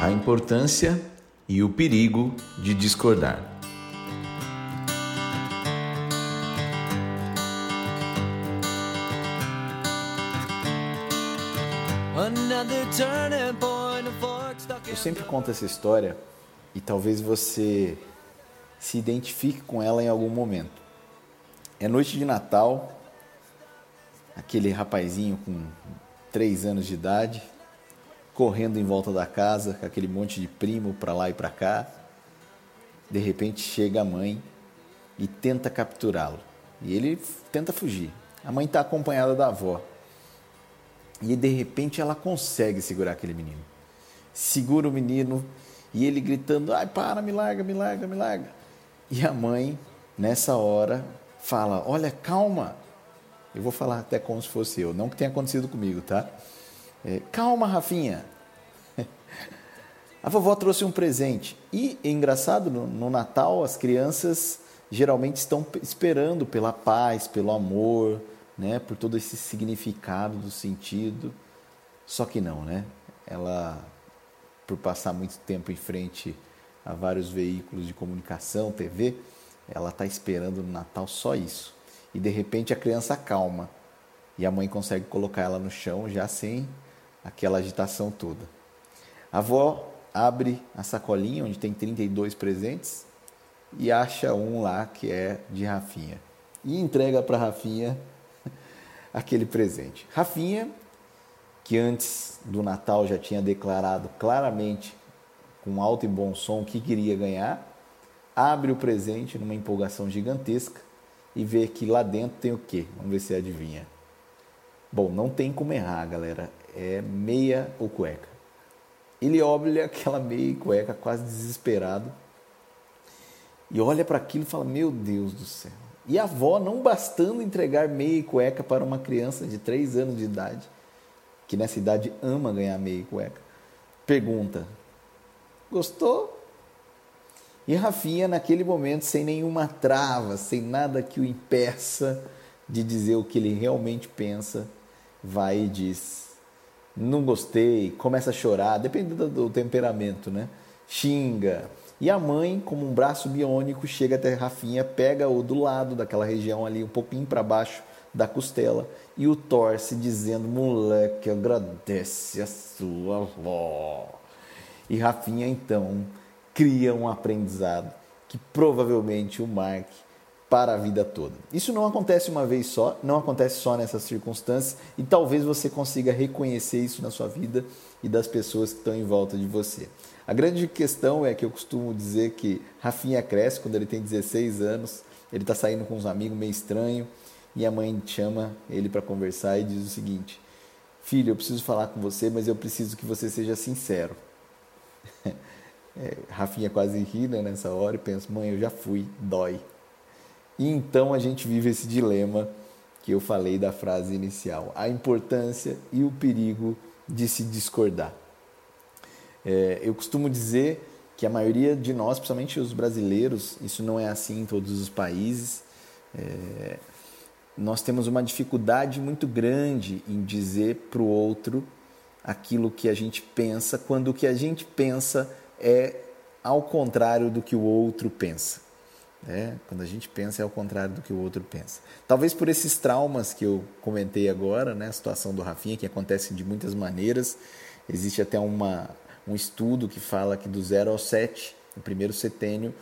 A importância e o perigo de discordar. Eu sempre conto essa história e talvez você se identifique com ela em algum momento. É noite de Natal, aquele rapazinho com três anos de idade, correndo em volta da casa, com aquele monte de primo para lá e para cá. De repente chega a mãe e tenta capturá-lo. E ele tenta fugir. A mãe está acompanhada da avó. E de repente ela consegue segurar aquele menino. Segura o menino e ele gritando: ai, para, me larga, me larga, me larga. E a mãe, nessa hora, fala: olha, calma. Eu vou falar até como se fosse eu, não que tenha acontecido comigo, tá? É, calma, Rafinha. A vovó trouxe um presente. E engraçado, no, no Natal, as crianças geralmente estão esperando pela paz, pelo amor, né, por todo esse significado do sentido. Só que não, né? Ela, por passar muito tempo em frente a vários veículos de comunicação, TV, ela está esperando no Natal só isso. E de repente a criança calma e a mãe consegue colocar ela no chão já sem aquela agitação toda. A avó abre a sacolinha onde tem 32 presentes e acha um lá que é de Rafinha e entrega para Rafinha aquele presente. Rafinha, que antes do Natal já tinha declarado claramente, com alto e bom som, que queria ganhar, abre o presente numa empolgação gigantesca e vê que lá dentro tem o quê? Vamos ver se adivinha. Bom, não tem como errar, galera. É meia ou cueca. Ele olha aquela meia e cueca quase desesperado e olha para aquilo e fala: Meu Deus do céu, e a avó, não bastando entregar meia e cueca para uma criança de 3 anos de idade, que nessa idade ama ganhar meia e cueca, pergunta: Gostou? E Rafinha, naquele momento, sem nenhuma trava, sem nada que o impeça de dizer o que ele realmente pensa, vai e diz: Não gostei, começa a chorar, depende do temperamento, né? Xinga, e a mãe, como um braço biônico, chega até Rafinha, pega o do lado daquela região ali, um pouquinho para baixo da costela e o torce, dizendo: Moleque, agradece a sua avó. E Rafinha então cria um aprendizado que provavelmente o marque para a vida toda. Isso não acontece uma vez só, não acontece só nessas circunstâncias e talvez você consiga reconhecer isso na sua vida e das pessoas que estão em volta de você. A grande questão é que eu costumo dizer que Rafinha cresce quando ele tem 16 anos, ele está saindo com uns amigos meio estranho e a mãe chama ele para conversar e diz o seguinte: Filho, eu preciso falar com você, mas eu preciso que você seja sincero. É, Rafinha quase ri né, nessa hora e pensa: Mãe, eu já fui, dói. E então a gente vive esse dilema que eu falei da frase inicial: a importância e o perigo de se discordar. É, eu costumo dizer que a maioria de nós, principalmente os brasileiros, isso não é assim em todos os países, é, nós temos uma dificuldade muito grande em dizer para o outro aquilo que a gente pensa, quando o que a gente pensa é ao contrário do que o outro pensa. Né? Quando a gente pensa é ao contrário do que o outro pensa. Talvez por esses traumas que eu comentei agora, né? a situação do Rafinha, que acontece de muitas maneiras, existe até uma, um estudo que fala que do 0 ao 7, no primeiro setênio,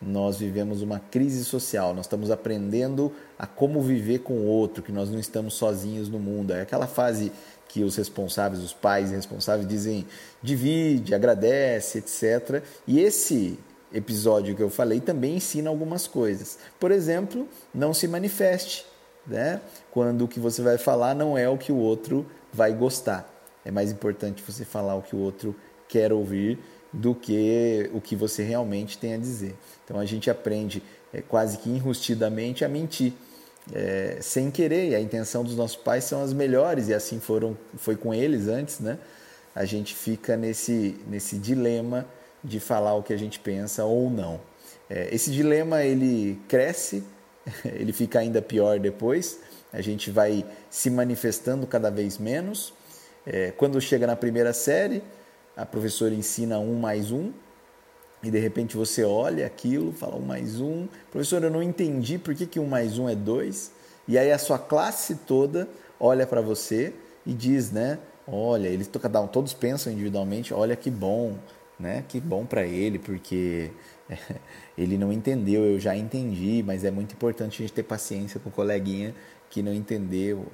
nós vivemos uma crise social, nós estamos aprendendo a como viver com o outro, que nós não estamos sozinhos no mundo. É aquela fase que os responsáveis, os pais responsáveis dizem divide, agradece, etc. E esse episódio que eu falei também ensina algumas coisas. Por exemplo, não se manifeste, né? Quando o que você vai falar não é o que o outro vai gostar. É mais importante você falar o que o outro quer ouvir do que o que você realmente tem a dizer. Então a gente aprende é, quase que enrustidamente a mentir. É, sem querer, e a intenção dos nossos pais são as melhores, e assim foram, foi com eles antes, né? A gente fica nesse, nesse dilema de falar o que a gente pensa ou não. É, esse dilema ele cresce, ele fica ainda pior depois, a gente vai se manifestando cada vez menos, É, quando chega na primeira série, a professora ensina um mais um, e de repente você olha aquilo, fala um mais um, professor, eu não entendi por que, que um mais um é dois, e aí a sua classe toda olha para você e diz, né? Olha, eles todos pensam individualmente, olha que bom, né? Que bom para ele, porque ele não entendeu, eu já entendi, mas é muito importante a gente ter paciência com o coleguinha que não entendeu.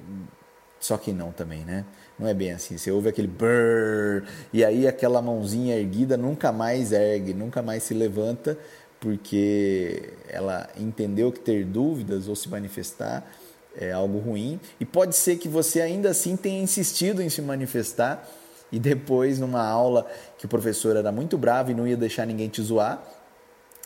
Só que não também, né? Não é bem assim. Você ouve aquele brrr, e aí aquela mãozinha erguida nunca mais ergue, nunca mais se levanta, porque ela entendeu que ter dúvidas ou se manifestar é algo ruim. E pode ser que você ainda assim tenha insistido em se manifestar e depois, numa aula que o professor era muito bravo e não ia deixar ninguém te zoar,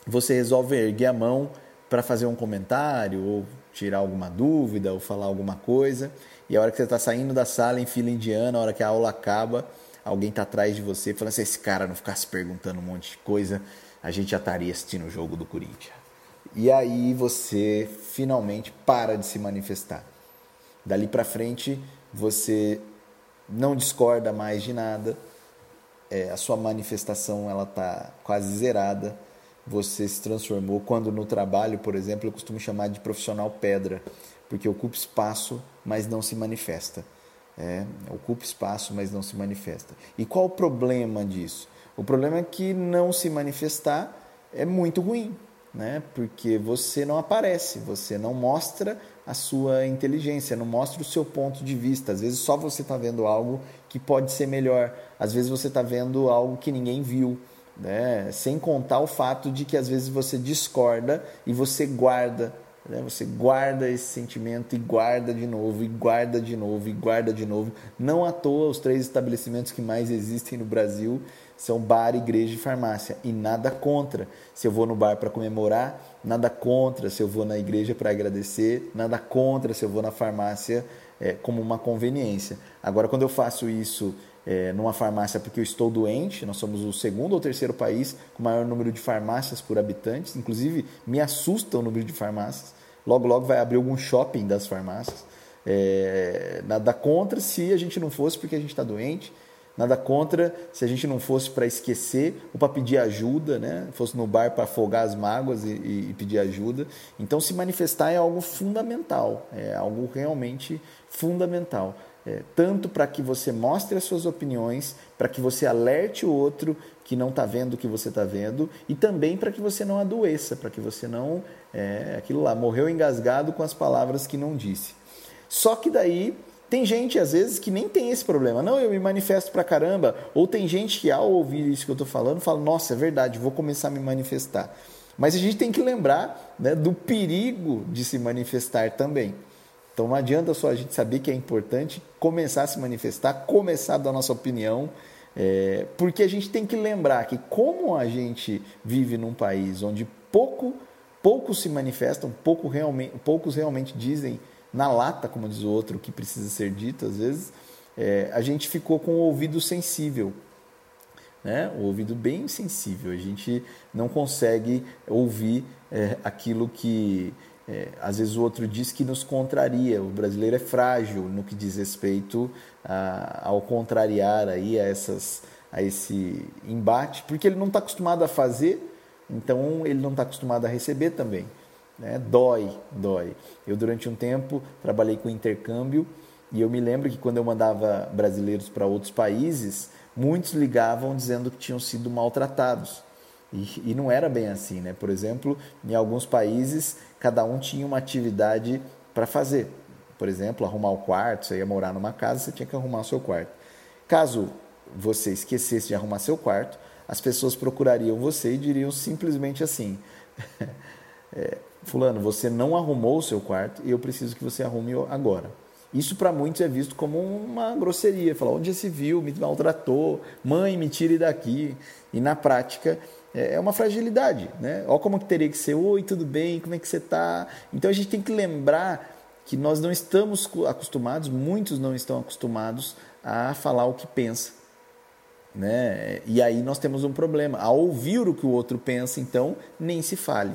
você resolve erguer a mão para fazer um comentário ou tirar alguma dúvida ou falar alguma coisa. E a hora que você está saindo da sala em fila indiana, a hora que a aula acaba, alguém está atrás de você falando: se esse cara não ficasse perguntando um monte de coisa, a gente já estaria assistindo o jogo do Corinthians. E aí você finalmente para de se manifestar. Dali para frente, você não discorda mais de nada, é, a sua manifestação ela está quase zerada. Você se transformou quando no trabalho, por exemplo, eu costumo chamar de profissional pedra, porque ocupa espaço, mas não se manifesta. É, ocupa espaço, mas não se manifesta. E qual o problema disso? O problema é que não se manifestar é muito ruim, né? Porque você não aparece, você não mostra a sua inteligência, não mostra o seu ponto de vista. Às vezes só você está vendo algo que pode ser melhor, às vezes você está vendo algo que ninguém viu. Né? Sem contar o fato de que às vezes você discorda e você guarda, né? você guarda esse sentimento e guarda de novo, e guarda de novo, e guarda de novo. Não à toa, os três estabelecimentos que mais existem no Brasil são bar, igreja e farmácia. E nada contra. Se eu vou no bar para comemorar, nada contra. Se eu vou na igreja para agradecer, nada contra. Se eu vou na farmácia é, como uma conveniência. Agora, quando eu faço isso é, numa farmácia porque eu estou doente, nós somos o segundo ou terceiro país com maior número de farmácias por habitantes. Inclusive, me assusta o número de farmácias. Logo, logo vai abrir algum shopping das farmácias. É, nada contra se a gente não fosse porque a gente está doente Nada contra se a gente não fosse para esquecer ou para pedir ajuda, né? fosse no bar para afogar as mágoas e, e, pedir ajuda. Então, se manifestar é algo fundamental, é algo realmente fundamental. É, tanto para que você mostre as suas opiniões, para que você alerte o outro que não está vendo o que você está vendo, e também para que você não adoeça, para que você não. É, aquilo lá, morreu engasgado com as palavras que não disse. Só que daí tem gente, às vezes, que nem tem esse problema. Não, eu me manifesto pra caramba. Ou tem gente que, ao ouvir isso que eu estou falando, fala: Nossa, é verdade, vou começar a me manifestar. Mas a gente tem que lembrar né, do perigo de se manifestar também. Então não adianta só a gente saber que é importante começar a se manifestar, começar a dar nossa opinião, é, porque a gente tem que lembrar que como a gente vive num país onde pouco, poucos se manifestam, pouco realmente, poucos realmente dizem na lata, como diz o outro, o que precisa ser dito, às vezes, é, a gente ficou com o ouvido sensível. Né? O ouvido bem sensível. A gente não consegue ouvir é, aquilo que é, às vezes o outro diz que nos contraria. O brasileiro é frágil no que diz respeito a, ao contrariar aí a, essas, a esse embate, porque ele não está acostumado a fazer, então ele não está acostumado a receber também. Né? Dói, dói. Eu, durante um tempo, trabalhei com intercâmbio e eu me lembro que quando eu mandava brasileiros para outros países, muitos ligavam dizendo que tinham sido maltratados. E, e, não era bem assim, né? Por exemplo, em alguns países, cada um tinha uma atividade para fazer. Por exemplo, arrumar o quarto, você ia morar numa casa, você tinha que arrumar o seu quarto. Caso você esquecesse de arrumar seu quarto, as pessoas procurariam você e diriam simplesmente assim: é, Fulano, você não arrumou o seu quarto e eu preciso que você arrume agora. Isso para muitos é visto como uma grosseria. Falar, onde se viu, me maltratou, mãe, me tire daqui. E na prática é, é uma fragilidade. Né? Olha como que teria que ser, oi, tudo bem, como é que você está? Então a gente tem que lembrar que nós não estamos acostumados, muitos não estão acostumados a falar o que pensa. Né? E aí nós temos um problema. Ao ouvir o que o outro pensa, então, nem se fale.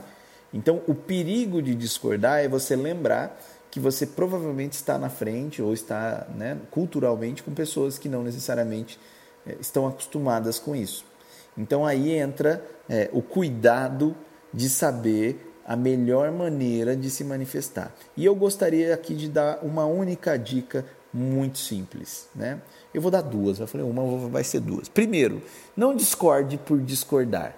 Então, o perigo de discordar é você lembrar que você provavelmente está na frente ou está né, culturalmente com pessoas que não necessariamente é, estão acostumadas com isso. Então aí entra é, o cuidado de saber a melhor maneira de se manifestar. E eu gostaria aqui de dar uma única dica muito simples, né? Eu vou dar duas, eu falei uma, vai ser duas. Primeiro, não discorde por discordar.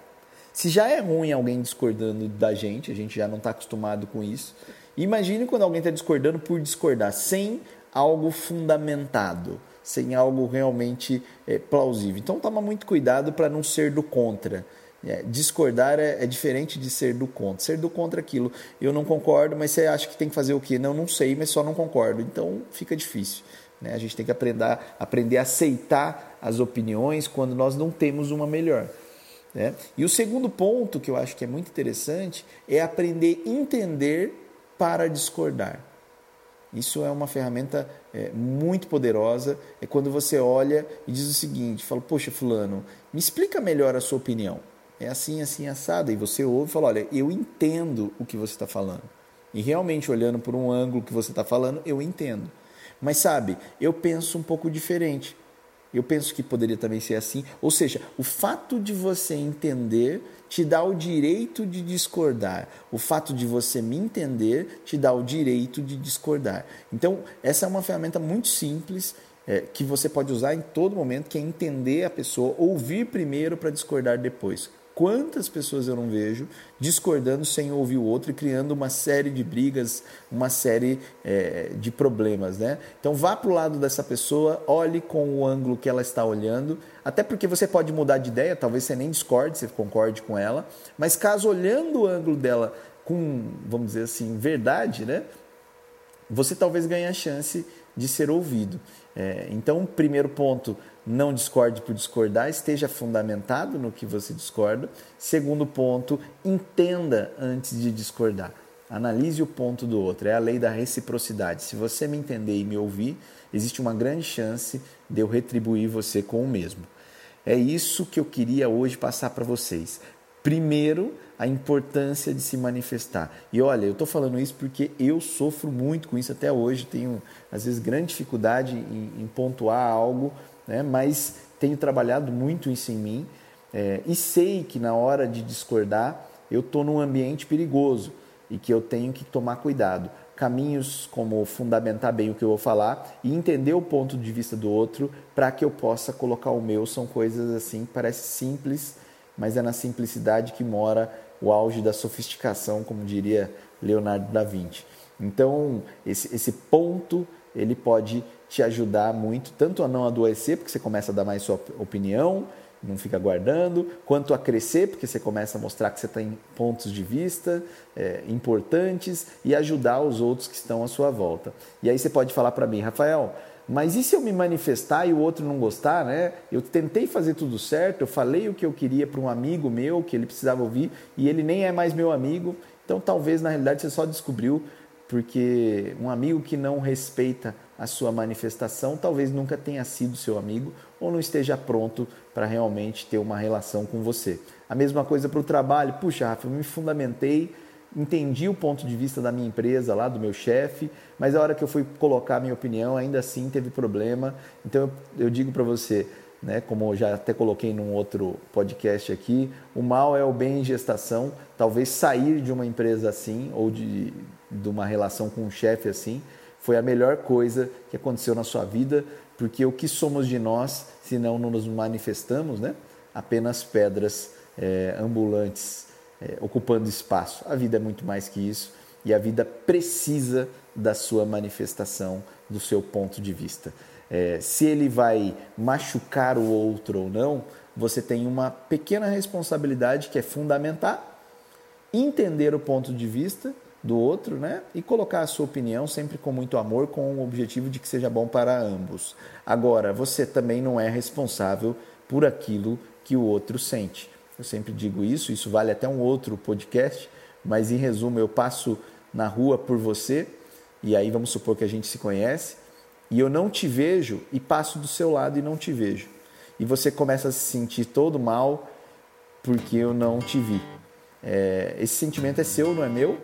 Se já é ruim alguém discordando da gente, a gente já não está acostumado com isso. Imagine quando alguém está discordando por discordar, sem algo fundamentado, sem algo realmente é, plausível. Então toma muito cuidado para não ser do contra. É, discordar é, é, diferente de ser do contra. Ser do contra aquilo, eu não concordo, mas você acha que tem que fazer o quê? Não, não sei, mas só não concordo. Então fica difícil. Né? A gente tem que aprender, aprender a aceitar as opiniões quando nós não temos uma melhor. Né? E o segundo ponto que eu acho que é muito interessante é aprender a entender para discordar. Isso é uma ferramenta é, muito poderosa. É quando você olha e diz o seguinte: fala, poxa, Fulano, me explica melhor a sua opinião é assim, assim, assado. E você ouve e fala: olha, eu entendo o que você está falando. E realmente, olhando por um ângulo que você está falando, eu entendo. Mas sabe, eu penso um pouco diferente. Eu penso que poderia também ser assim. Ou seja, o fato de você entender te dá o direito de discordar. O fato de você me entender te dá o direito de discordar. Então, essa é uma ferramenta muito simples é, que você pode usar em todo momento, que é entender a pessoa, ouvir primeiro para discordar depois. Quantas pessoas eu não vejo discordando sem ouvir o outro e criando uma série de brigas, uma série é, de problemas, né? Então vá para o lado dessa pessoa, olhe com o ângulo que ela está olhando, até porque você pode mudar de ideia, talvez você nem discorde, você concorde com ela, mas caso olhando o ângulo dela com, vamos dizer assim, verdade, né? Você talvez ganhe a chance de ser ouvido. É, então, primeiro ponto, não discorde por discordar, esteja fundamentado no que você discorda. Segundo ponto, entenda antes de discordar. Analise o ponto do outro, é a lei da reciprocidade. Se você me entender e me ouvir, existe uma grande chance de eu retribuir você com o mesmo. É isso que eu queria hoje passar para vocês. Primeiro, a importância de se manifestar. E olha, eu estou falando isso porque eu sofro muito com isso até hoje, tenho às vezes grande dificuldade em, em pontuar algo né? mas tenho trabalhado muito isso em mim é, e sei que na hora de discordar eu estou num ambiente perigoso e que eu tenho que tomar cuidado. Caminhos como fundamentar bem o que eu vou falar e entender o ponto de vista do outro para que eu possa colocar o meu são coisas assim parece simples, mas é na simplicidade que mora o auge da sofisticação, como diria Leonardo da Vinci. Então, esse, esse ponto ele pode te ajudar muito, tanto a não adoecer, porque você começa a dar mais sua opinião, não fica guardando, quanto a crescer, porque você começa a mostrar que você tem pontos de vista é, importantes e ajudar os outros que estão à sua volta. E aí você pode falar para mim, Rafael, mas e se eu me manifestar e o outro não gostar, né? Eu tentei fazer tudo certo, eu falei o que eu queria para um amigo meu que ele precisava ouvir e ele nem é mais meu amigo. Então talvez na realidade você só descobriu porque um amigo que não respeita a sua manifestação talvez nunca tenha sido seu amigo ou não esteja pronto para realmente ter uma relação com você. A mesma coisa para o trabalho. Puxa, Rafa, eu me fundamentei, entendi o ponto de vista da minha empresa lá, do meu chefe, mas a hora que eu fui colocar a minha opinião, ainda assim teve problema. Então eu, eu digo para você, né, como eu já até coloquei num outro podcast aqui, o mal é o bem em gestação. Talvez sair de uma empresa assim ou de de uma relação com um chefe assim, foi a melhor coisa que aconteceu na sua vida, porque o que somos de nós se não nos manifestamos, né? Apenas pedras é, ambulantes é, ocupando espaço. A vida é muito mais que isso e a vida precisa da sua manifestação, do seu ponto de vista. É, se ele vai machucar o outro ou não, você tem uma pequena responsabilidade que é fundamentar, entender o ponto de vista do outro, né? E colocar a sua opinião sempre com muito amor, com o objetivo de que seja bom para ambos. Agora, você também não é responsável por aquilo que o outro sente. Eu sempre digo isso, isso vale até um outro podcast, mas em resumo, eu passo na rua por você, e aí vamos supor que a gente se conhece, e eu não te vejo e passo do seu lado e não te vejo. E você começa a se sentir todo mal porque eu não te vi. É, esse sentimento é seu, não é meu,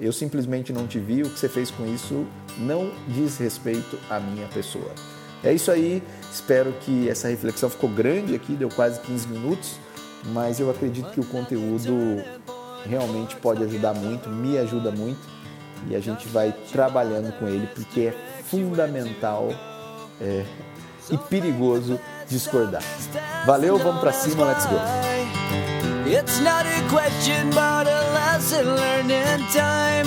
Eu simplesmente não te vi, o que você fez com isso não diz respeito à minha pessoa. É isso aí, espero que essa reflexão ficou grande aqui, deu quase 15 minutos, mas eu acredito que o conteúdo realmente pode ajudar muito, me ajuda muito e a gente vai trabalhando com ele porque é fundamental é, e perigoso discordar. Valeu, vamos para cima, let's go. It's not a question but a lesson learned in time.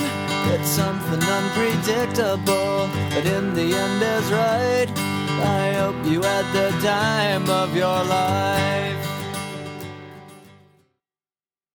It's something unpredictable, but in the end is right. I hope you had the time of your life.